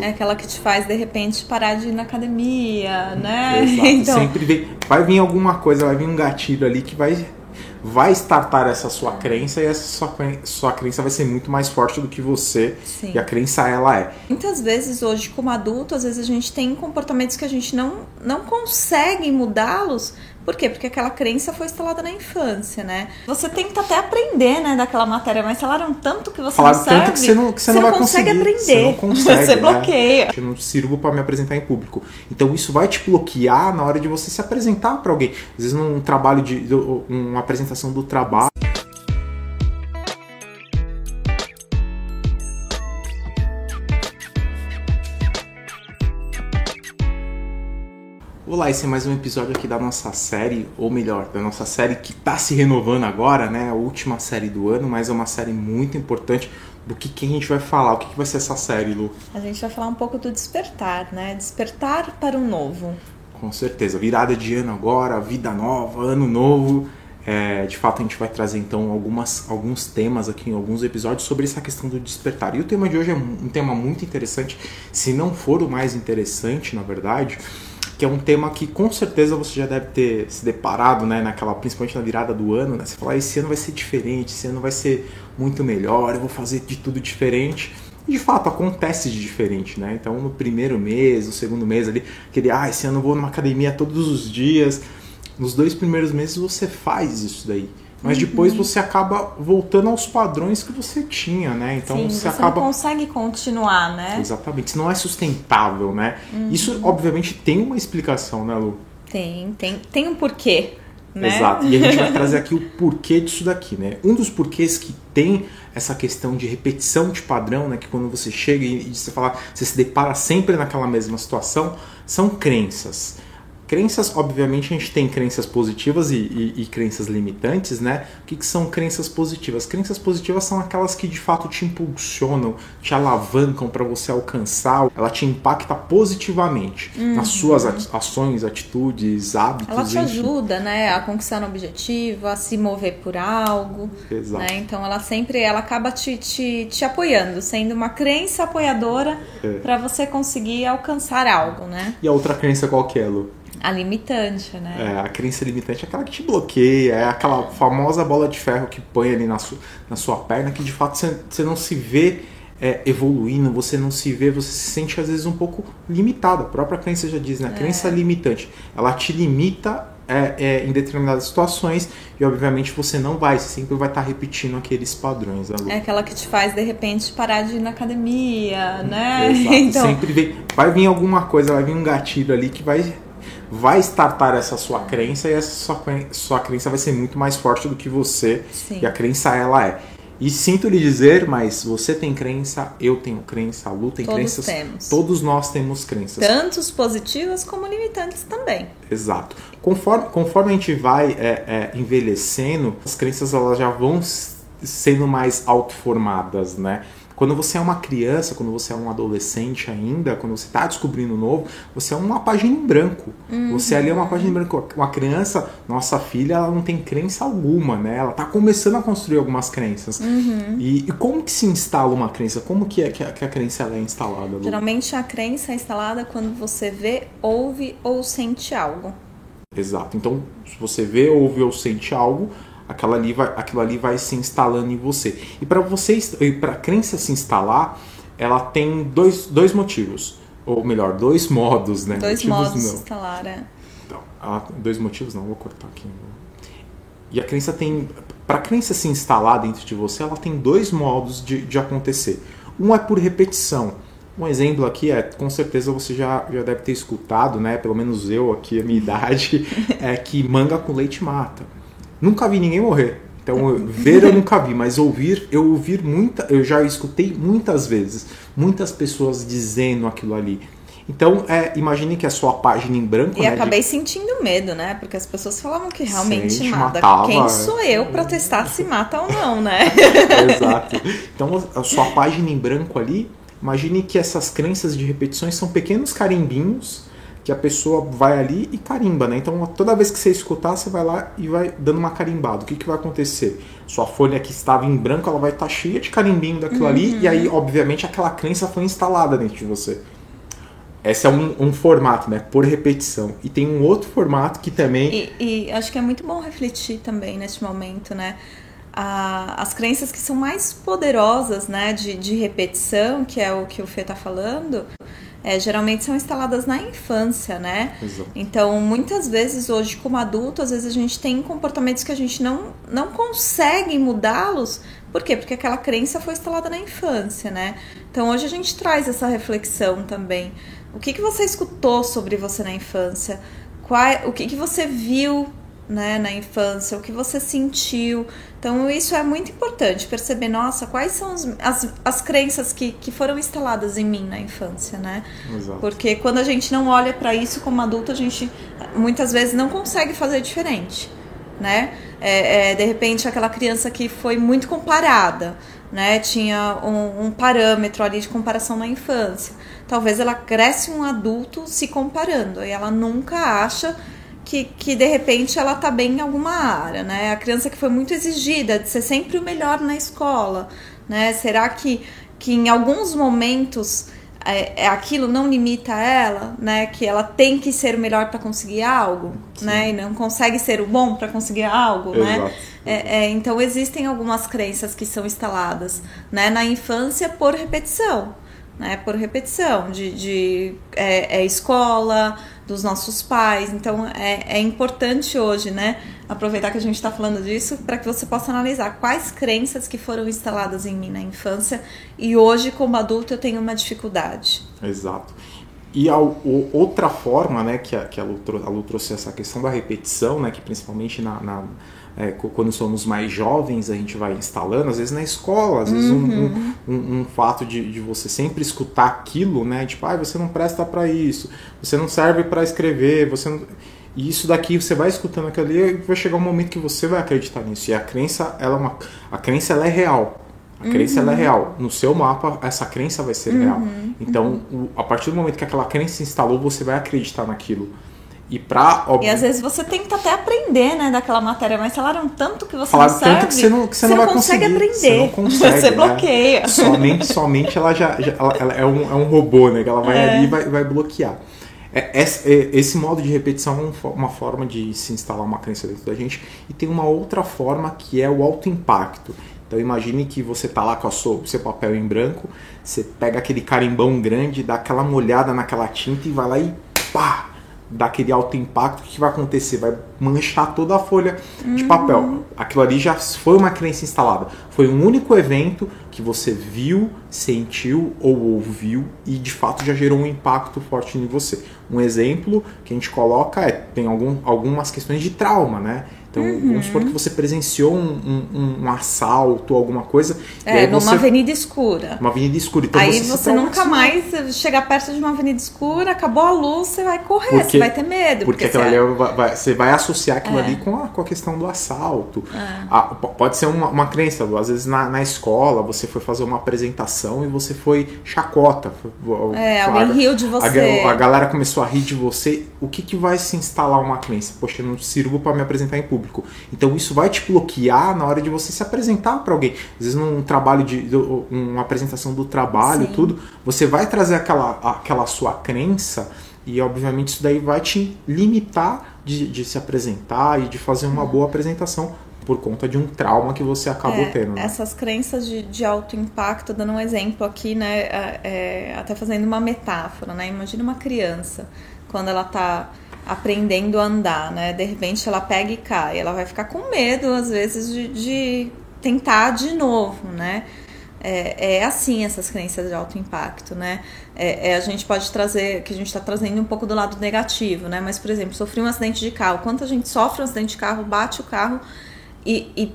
É aquela que te faz, de repente, parar de ir na academia, né? Exato. Então, Sempre vem, vai vir alguma coisa, vai vir um gatilho ali que vai vai startar essa sua crença e essa sua, sua crença vai ser muito mais forte do que você Sim. e a crença ela é. muitas vezes hoje, como adulto, às vezes a gente tem comportamentos que a gente não, não consegue mudá-los. Por quê? Porque aquela crença foi instalada na infância, né? Você tenta até aprender, né, daquela matéria, mas falaram tanto que você Falaram não serve. tanto que você não, que você não vai consegue conseguir. aprender. Você não consegue. você né? bloqueia. Eu não sirvo para me apresentar em público. Então isso vai te bloquear na hora de você se apresentar para alguém. Às vezes num trabalho de uma apresentação do trabalho. Olá, esse é mais um episódio aqui da nossa série, ou melhor, da nossa série que está se renovando agora, né? A última série do ano, mas é uma série muito importante. Do que, que a gente vai falar? O que, que vai ser essa série, Lu? A gente vai falar um pouco do despertar, né? Despertar para o novo. Com certeza. Virada de ano agora, vida nova, ano novo. É, de fato, a gente vai trazer então algumas, alguns temas aqui em alguns episódios sobre essa questão do despertar. E o tema de hoje é um tema muito interessante, se não for o mais interessante, na verdade, que é um tema que com certeza você já deve ter se deparado, né, naquela, principalmente na virada do ano, né? Você fala, "Ah, esse ano vai ser diferente, esse ano vai ser muito melhor, eu vou fazer de tudo diferente. E de fato acontece de diferente, né? Então no primeiro mês, no segundo mês ali, aquele, ah, esse ano eu vou numa academia todos os dias. Nos dois primeiros meses você faz isso daí. Mas depois você acaba voltando aos padrões que você tinha, né? Então Sim, você, você acaba. não consegue continuar, né? Exatamente, isso não é sustentável, né? Isso obviamente tem uma explicação, né, Lu? Tem, tem, tem um porquê, né? Exato. E a gente vai trazer aqui o porquê disso daqui, né? Um dos porquês que tem essa questão de repetição de padrão, né? Que quando você chega e, e você fala, você se depara sempre naquela mesma situação, são crenças. Crenças, obviamente, a gente tem crenças positivas e, e- e crenças limitantes, né? O que, que são crenças positivas? Crenças positivas são aquelas que de fato te impulsionam, te alavancam para você alcançar, ela te impacta positivamente nas suas ações, atitudes, hábitos. Ela te enfim. ajuda, né, a conquistar um objetivo, a se mover por algo, Exato. né? Então ela sempre, ela acaba te, te, te apoiando, sendo uma crença apoiadora É. para você conseguir alcançar algo, né? E a outra crença qual que é, Lu? A limitante, né? É, a crença limitante é aquela que te bloqueia, é aquela famosa bola de ferro que põe ali na, su, na sua perna, que de fato você, não se vê é, evoluindo, você não se vê, você se sente às vezes um pouco limitado. A própria crença já diz, né? A crença limitante, ela te limita é, é, em determinadas situações e obviamente você não vai, você sempre vai estar repetindo aqueles padrões, né? É aquela que te faz, de repente, parar de ir na academia, né? Exato. Então, Sempre vem, vai vir alguma coisa, vai vir um gatilho ali que vai vai startar essa sua crença e essa sua, sua crença vai ser muito mais forte do que você Sim. e a crença ela é. E sinto lhe dizer, mas você tem crença, eu tenho crença, a Lu tem Todos crenças, temos. todos nós temos crenças. tantos positivas como limitantes também. Exato. Conforme, conforme a gente vai é, é, envelhecendo, as crenças elas já vão sendo mais autoformadas, né? Quando você é uma criança, quando você é um adolescente ainda, quando você está descobrindo novo, você é uma página em branco. Você ali é uma página em branco. Uma criança, nossa filha, ela não tem crença alguma, né? Ela está começando a construir algumas crenças. E, e como que se instala uma crença? Como que é que a, que a crença é instalada? Lu? Geralmente a crença é instalada quando você vê, ouve ou sente algo. Exato. Então, se você vê, ouve ou sente algo, aquela ali vai, aquilo ali vai se instalando em você. E para você, para a crença se instalar, ela tem dois, dois motivos. Ou melhor, dois modos, né? Dois motivos modos de não. instalar. é. Então, ela- dois motivos não, vou cortar aqui. E a crença tem. Para a crença se instalar dentro de você, ela tem dois modos de, de acontecer. Um é por repetição. Um exemplo aqui é, com certeza você já, já deve ter escutado, né? Pelo menos eu aqui, a minha idade, é que manga com leite mata. Nunca vi ninguém morrer. Então, ver eu nunca vi, mas ouvir, eu ouvir muita, eu já escutei muitas vezes, muitas pessoas dizendo aquilo ali. Então, é, imagine que a sua página em branco, E né, de- acabei sentindo medo, né? Porque as pessoas falavam que realmente Sente, mata. matava, Quem sou eu pra testar se mata ou não, né? Exato. Então, a sua página em branco ali, imagine que essas crenças de repetições são pequenos carimbinhos que a pessoa vai ali e carimba, né? Então toda vez que você escutar, você vai lá e vai dando uma carimbada. O que, que vai acontecer? Sua folha que estava em branco, ela vai estar tá cheia de carimbinho daquilo uhum. ali, e aí, obviamente, aquela crença foi instalada dentro de você. Esse é um, um, formato, né? Por repetição. E tem um outro formato que também. E, e acho que é muito bom refletir também neste momento, né? A, as crenças que são mais poderosas, né? De, de repetição, que é o que o Fê tá falando, é, geralmente são instaladas na infância, né? Exato. Então, muitas vezes hoje, como adulto, às vezes a gente tem comportamentos que a gente não, não consegue mudá-los. Por quê? Porque aquela crença foi instalada na infância, né? Então, hoje a gente traz essa reflexão também. O que, que você escutou sobre você na infância? Qual, o que, que você viu né, na infância? O que você sentiu? Então, isso é muito importante, perceber, nossa, quais são os, as, as crenças que, que foram instaladas em mim na infância, né? Exato. Porque quando a gente não olha para isso como adulto, a gente muitas vezes não consegue fazer diferente, né? É, é, de repente, aquela criança que foi muito comparada, né? Tinha um, um parâmetro ali de comparação na infância talvez ela cresce um adulto se comparando e ela nunca acha que, que de repente ela tá bem em alguma área, né? A criança que foi muito exigida de ser sempre o melhor na escola, né? Será que, que em alguns momentos é, é aquilo não limita ela, né? Que ela tem que ser o melhor para conseguir algo, Sim. né? E não consegue ser o bom para conseguir algo, né? Exato. né? É, é, então existem algumas crenças que são instaladas, né? Na infância por repetição, né, por repetição, de, de é, é, escola, dos nossos pais. Então é, é importante hoje, né, aproveitar que a gente está falando disso, para que você possa analisar quais crenças que foram instaladas em mim na infância e hoje, como adulto, eu tenho uma dificuldade. Exato. E a, o, outra forma, né, que a, que a Lu, trouxe essa questão da repetição, né, que principalmente na, na é, quando somos mais jovens, a gente vai instalando, às vezes na escola, às vezes uhum. um, um, um, fato de, de, você sempre escutar aquilo, né? Tipo, ah, você não presta para isso, você não serve para escrever, você não... E isso daqui você vai escutando aquilo ali e vai chegar um momento que você vai acreditar nisso. E a crença, ela é uma, a crença ela é real. A crença uhum. ela é uhum. real. No seu mapa, essa crença vai ser uhum. real. Então, o, a partir do momento que aquela crença se instalou, você vai acreditar naquilo. E pra. Óbvio, e às vezes você tenta até aprender, né, daquela matéria, mas falaram tanto que você falaram não serve. tanto que você não, que você, você não, não vai consegue aprender. Você não consegue. você né? bloqueia. Somente, somente ela já. já ela, ela, é, um, é um robô, né? Que ela vai é. ali e vai, vai bloquear. É, esse, é, esse, modo de repetição é uma forma de se instalar uma crença dentro da gente. E tem uma outra forma que é o alto impacto. Então imagine que você tá lá com o seu papel em branco, você pega aquele carimbão grande, dá aquela molhada naquela tinta e vai lá e pá! Daquele alto impacto, o que vai acontecer? Vai manchar toda a folha de uhum. papel. Aquilo ali já foi uma crença instalada. Foi um único evento que você viu, sentiu ou ouviu e de fato já gerou um impacto forte em você. Um exemplo que a gente coloca é tem algum, algumas questões de trauma, né? Então, uhum. vamos supor que você presenciou um, um, um assalto, alguma coisa. É, numa você... avenida escura. Uma avenida escura. Então aí você, você nunca mais chegar perto de uma avenida escura, acabou a luz, você vai correr, porque, você vai ter medo. Porque, porque você... Vai, vai, você vai associar aquilo é. ali com a, com a questão do assalto. É. A, pode ser uma, uma crença, às vezes na, na escola você foi fazer uma apresentação e você foi chacota. É, alguém riu de você. A, a, galera começou a rir de você. O que, que vai se instalar uma crença? Poxa, eu não sirvo para me apresentar em público público. Então isso vai te bloquear na hora de você se apresentar para alguém. Às vezes num trabalho de, uma apresentação do trabalho, Sim. tudo, você vai trazer aquela, aquela sua crença e obviamente isso daí vai te limitar de, de se apresentar e de fazer uma boa apresentação por conta de um trauma que você acabou é, tendo. Né? Essas crenças de, de, alto impacto, dando um exemplo aqui, né, é, é, até fazendo uma metáfora, né? Imagina uma criança quando ela está aprendendo a andar, né? De repente ela pega e cai, ela vai ficar com medo às vezes de, de tentar de novo, né? É, é, assim essas crenças de alto impacto, né? É, é a gente pode trazer, que a gente está trazendo um pouco do lado negativo, né? Mas, por exemplo, sofri um acidente de carro. Quanto a gente sofre um acidente de carro, bate o carro e, e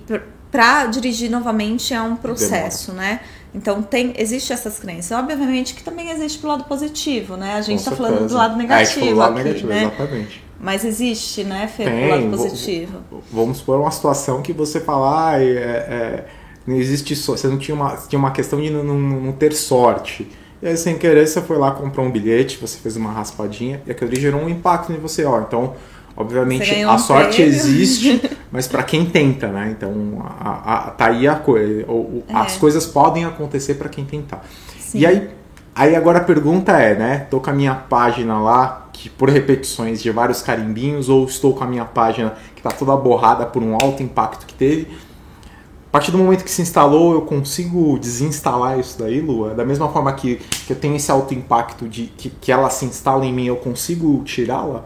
para dirigir novamente é um processo, Demora. né? Então tem, existe essas crenças. Obviamente que também existe pro lado positivo, né? A gente está falando do lado negativo. É, do lado aqui, negativo, né? exatamente. Mas existe, né, Fê, tem, pro lado positivo. Vamos supor uma situação que você fala, ah, é, é, não existe você não tinha uma, tinha uma questão de não, não, não ter sorte. E aí, sem querer, você foi lá, comprou um bilhete, você fez uma raspadinha, e aquilo ali gerou um impacto em você, ó. Então, obviamente, a um sorte prêmio. existe, mas para quem tenta, né? Então, a, a, tá aí a coisa. É. As coisas podem acontecer para quem tentar. Sim. E aí, aí agora a pergunta é, né? Tô com a minha página lá, que por repetições de vários carimbinhos, ou estou com a minha página que tá toda borrada por um alto impacto que teve a partir do momento que se instalou, eu consigo desinstalar isso daí, Lua? Da mesma forma que, que eu tenho esse alto impacto de que, que ela se instala em mim, eu consigo tirá-la?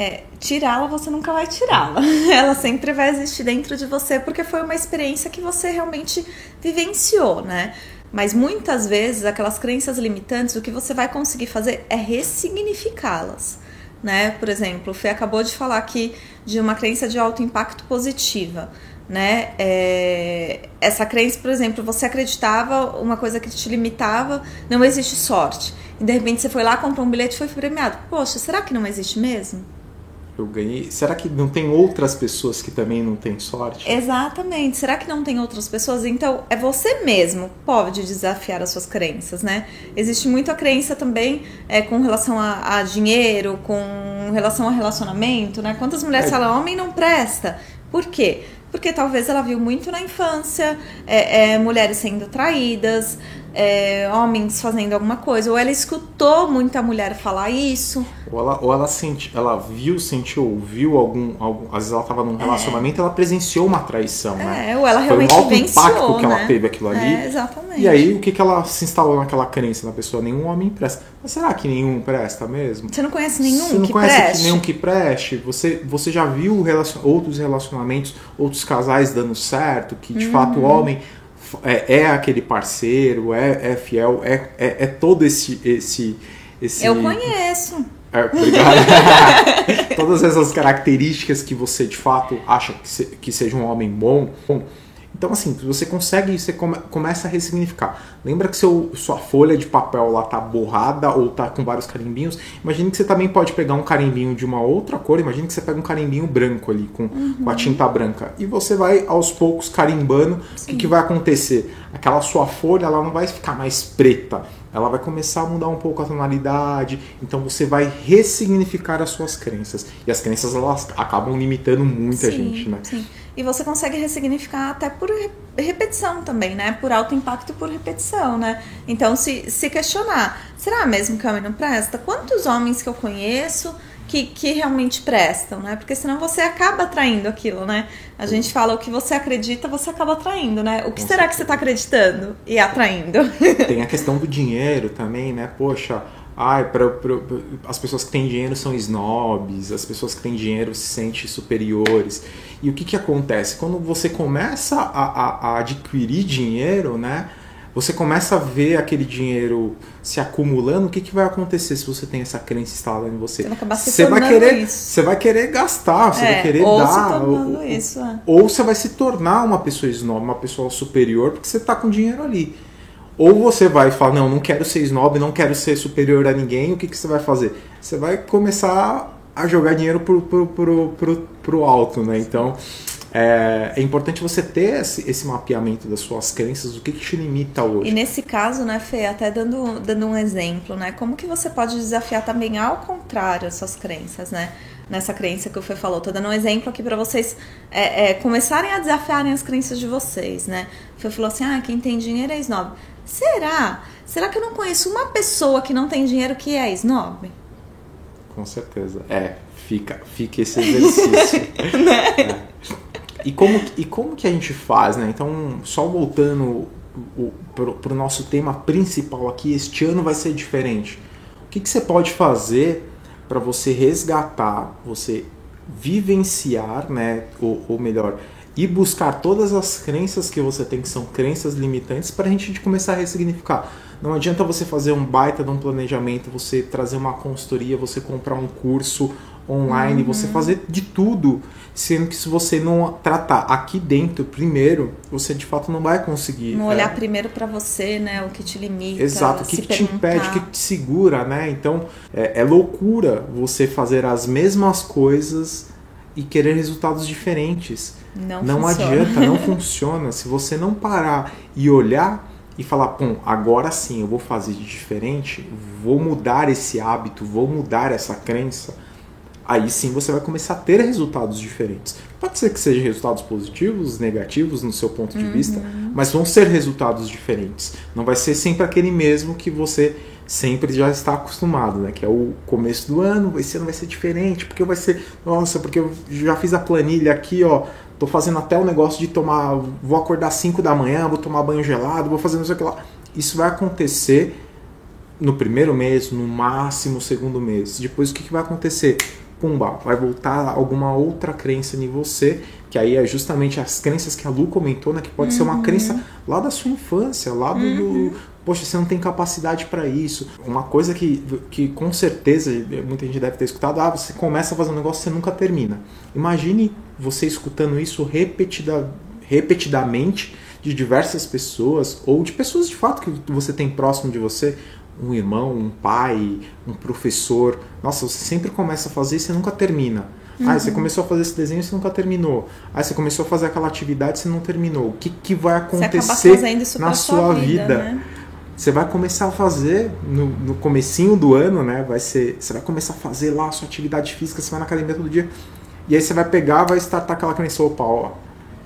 É, tirá-la você nunca vai tirá-la. Ela sempre vai existir dentro de você porque foi uma experiência que você realmente vivenciou, né? Mas muitas vezes aquelas crenças limitantes, o que você vai conseguir fazer é ressignificá-las. Né? Por exemplo, o Fê acabou de falar aqui de uma crença de alto impacto positiva né? É, essa crença, por exemplo, você acreditava uma coisa que te limitava, não existe sorte. E de repente você foi lá, comprou um bilhete e foi premiado. Poxa, será que não existe mesmo? Eu ganhei. Será que não tem outras pessoas que também não têm sorte? Exatamente. Será que não tem outras pessoas? Então, é você mesmo pode desafiar as suas crenças, né? Existe muita crença também é, com relação a, a, dinheiro, com relação a relacionamento, né? Quantas mulheres é. falam, homem não presta? Por quê? porque talvez ela viu muito na infância é, é, mulheres sendo traídas, é, homens fazendo alguma coisa, ou ela escutou muita mulher falar isso. Ou ela, ou ela, senti, ela viu, sentiu, ouviu algum, algum. Às vezes ela estava num é. relacionamento e ela presenciou uma traição, né? É, ou ela realmente Foi um alto venciou, impacto que né? ela teve aquilo ali. É, exatamente. E aí o que, que ela se instalou naquela crença na pessoa? Nenhum homem presta. Mas será que nenhum presta mesmo? Você não conhece nenhum Você não que conhece preste? nenhum que preste? Você, você já viu relacion, outros relacionamentos, outros casais dando certo, que de uhum. fato o homem é, é, aquele parceiro, é, é fiel, é, é, é, todo esse, esse, esse. Eu conheço. É, obrigado. Todas essas características que você de fato acha que, se, que seja um homem bom, bom então, assim, você consegue, você come, começa a ressignificar. Lembra que seu, sua folha de papel lá tá borrada ou tá com vários carimbinhos? Imagine que você também pode pegar um carimbinho de uma outra cor. Imagine que você pega um carimbinho branco ali, com, uhum. com a tinta branca. E você vai aos poucos carimbando. O que, que vai acontecer? Aquela sua folha, ela não vai ficar mais preta ela vai começar a mudar um pouco a tonalidade, então você vai ressignificar as suas crenças. E as crenças elas acabam limitando muita sim, gente, né? Sim. E você consegue ressignificar até por repetição também, né? Por alto impacto por repetição, né? Então se, se questionar, será mesmo que homem não presta? Quantos homens que eu conheço que, que realmente prestam, né? Porque senão você acaba atraindo aquilo, né? A gente fala o que você acredita, você acaba atraindo, né? O que Com será certeza. que você está acreditando e atraindo? Tem a questão do dinheiro também, né? Poxa, ai, pra, pra, as pessoas que têm dinheiro são snobs, as pessoas que têm dinheiro se sentem superiores. E o que, que acontece? Quando você começa a, a, a adquirir dinheiro, né? você começa a ver aquele dinheiro se acumulando, o que, que vai acontecer se você tem essa crença instalada em você? Você, você vai querer, isso. você vai querer gastar, você é, vai querer ou dar, ou, isso, é. ou você vai se tornar uma pessoa snob, uma pessoa superior, porque você está com dinheiro ali. Ou você vai falar, não, não quero ser snob, não quero ser superior a ninguém, o que, que você vai fazer? Você vai começar a jogar dinheiro pro, pro, pro, pro, pro alto, né? Então, é, é, importante você ter esse, esse, mapeamento das suas crenças, o que, que te limita hoje. E nesse caso, né, Fê, até dando, dando um exemplo, né, como que você pode desafiar também ao contrário as suas crenças, né? Nessa crença que o Fê falou, tô dando um exemplo aqui para vocês é, é, começarem a desafiarem as crenças de vocês, né? O Fê falou assim, ah, quem tem dinheiro é snob. Será? Será que eu não conheço uma pessoa que não tem dinheiro que é snob? Com certeza. É, fica, fica esse exercício. né? É. E como, e como que a gente faz, né? Então, só voltando para o nosso tema principal aqui, este ano vai ser diferente. O que, que você pode fazer para você resgatar, você vivenciar, né? Ou, ou melhor, e buscar todas as crenças que você tem que são crenças limitantes para a gente começar a ressignificar. Não adianta você fazer um baita de um planejamento, você trazer uma consultoria, você comprar um curso online, uhum. você fazer de tudo, sendo que se você não tratar aqui dentro primeiro, você de fato não vai conseguir. Não olhar é. primeiro para você, né, o que te limita. Exato, o que, que te impede, o que te segura, né? Então é, é loucura você fazer as mesmas coisas e querer resultados diferentes. Não, não funciona. adianta, não funciona. Se você não parar e olhar e falar, bom, agora sim eu vou fazer de diferente, vou mudar esse hábito, vou mudar essa crença, aí sim você vai começar a ter resultados diferentes. Pode ser que sejam resultados positivos, negativos no seu ponto de uhum. vista, mas vão ser resultados diferentes. Não vai ser sempre aquele mesmo que você sempre já está acostumado, né? Que é o começo do ano, esse ano vai ser diferente, porque vai ser, nossa, porque eu já fiz a planilha aqui, ó, tô fazendo até o negócio de tomar, vou acordar 5 da manhã, vou tomar banho gelado, vou fazer não sei o que lá. Isso vai acontecer no primeiro mês, no máximo segundo mês. Depois o que, que vai acontecer? pumba, vai voltar alguma outra crença em você, que aí é justamente as crenças que a Lu comentou, né? Que pode uhum. ser uma uhum. crença lá da sua infância, lá do, uhum. Poxa, você não tem capacidade para isso. Uma coisa que, que com certeza muita gente deve ter escutado, ah, você começa a fazer um negócio e você nunca termina. Imagine você escutando isso repetida, repetidamente de diversas pessoas ou de pessoas de fato que você tem próximo de você um irmão, um pai, um professor. Nossa, você sempre começa a fazer e você nunca termina. Uhum. Ah, você começou a fazer esse desenho e você nunca terminou. Ah, você começou a fazer aquela atividade e você não terminou. O que, que vai acontecer na sua vida? vida? Né? Você vai começar a fazer no, no comecinho do ano, né? Vai ser, você vai começar a fazer lá a sua atividade física, você vai na academia todo dia. E aí você vai pegar, vai startar aquela crença, opa, ó,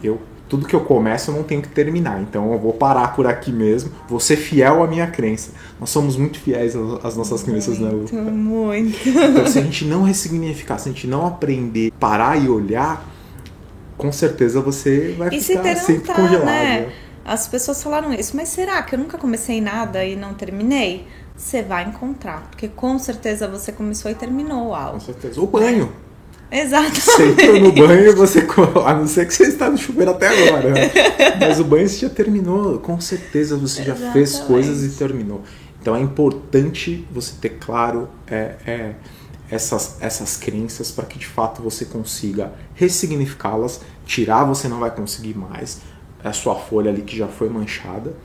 eu tudo que eu começo eu não tenho que terminar. Então eu vou parar por aqui mesmo, vou ser fiel à minha crença. Nós somos muito fiéis às nossas crenças, né, Lu? Muito. Então se a gente não ressignificar, se a gente não aprender, parar e olhar, com certeza você vai e ficar se sempre congelado. Né? As pessoas falaram isso, mas será que eu nunca comecei nada e não terminei? Você vai encontrar, porque com certeza você começou e terminou algo. Com certeza. O banho. Exatamente. Você entrou no banho e você. A não ser que você está no chuveiro até agora. Né? Mas o banho você já terminou. Com certeza você já Exatamente. fez coisas e terminou. Então é importante você ter claro é, é, essas, essas crenças para que de fato você consiga ressignificá-las. Tirar você não vai conseguir mais. É a sua folha ali que já foi manchada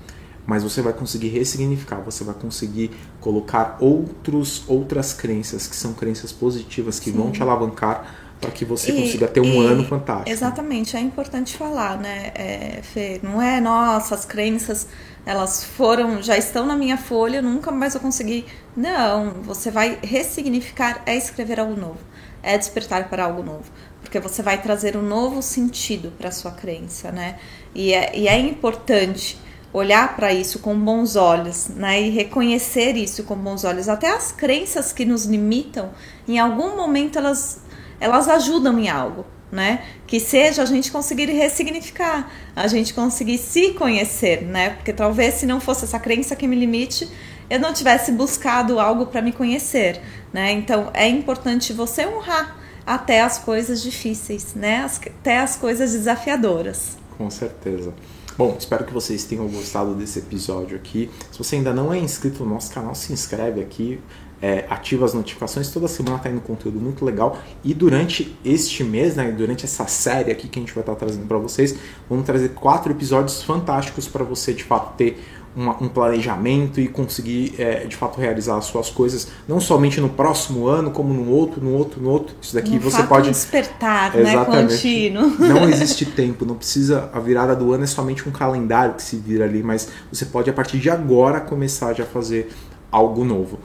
mas você vai conseguir ressignificar, você vai conseguir colocar outros, outras crenças que são crenças positivas que Sim. vão te alavancar para que você e, consiga ter um e, ano fantástico. Exatamente, é importante falar, né, é, Fê? Não é, nossa, as crenças, elas foram, já estão na minha folha, nunca mais eu consegui. Não, você vai ressignificar, é escrever algo novo, é despertar para algo novo. Porque você vai trazer um novo sentido para sua crença, né? E é, e é importante olhar para isso com bons olhos, né? E reconhecer isso com bons olhos. Até as crenças que nos limitam, em algum momento elas elas ajudam em algo, né? Que seja a gente conseguir ressignificar, a gente conseguir se conhecer, né? Porque talvez se não fosse essa crença que me limite, eu não tivesse buscado algo para me conhecer, né? Então é importante você honrar até as coisas difíceis, né? Até as coisas desafiadoras. Com certeza. Bom, espero que vocês tenham gostado desse episódio aqui. Se você ainda não é inscrito no nosso canal, se inscreve aqui, é, ativa as notificações. Toda semana está indo conteúdo muito legal. E durante este mês, né, durante essa série aqui que a gente vai estar trazendo para vocês, vamos trazer quatro episódios fantásticos para você de fato ter uma, um planejamento e conseguir é, de fato realizar as suas coisas, não somente no próximo ano, como no outro, no outro, no outro. Isso daqui você pode. despertar, né, Exatamente. né? Contínuo. Não existe tempo, não precisa. A virada do ano é somente um calendário que se vira ali, mas você pode a partir de agora começar já a fazer algo novo.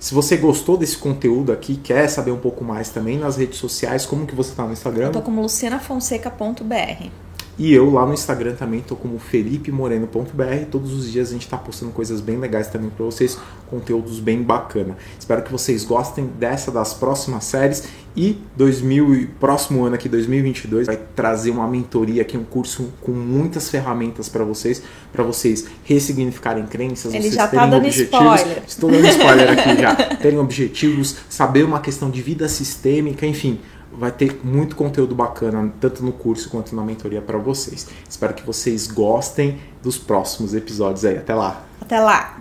Se você gostou desse conteúdo aqui, quer saber um pouco mais também nas redes sociais, como que você está no Instagram? Eu tô como lucianafonseca.br. E eu lá no Instagram também tô como felipemoreno.br. Todos os dias a gente tá postando coisas bem legais também para vocês, conteúdos bem bacana. Espero que vocês gostem dessa das próximas séries e 2000 próximo ano aqui 2022 vai trazer uma mentoria aqui, um curso com muitas ferramentas para vocês, para vocês ressignificarem crenças, Ele vocês já tá dando objetivos. Spoiler. Estou dando spoiler aqui já. Terem objetivos, saber uma questão de vida sistêmica, enfim, vai ter muito conteúdo bacana, tanto no curso quanto na mentoria para vocês. Espero que vocês gostem dos próximos episódios aí. Até lá! Até lá!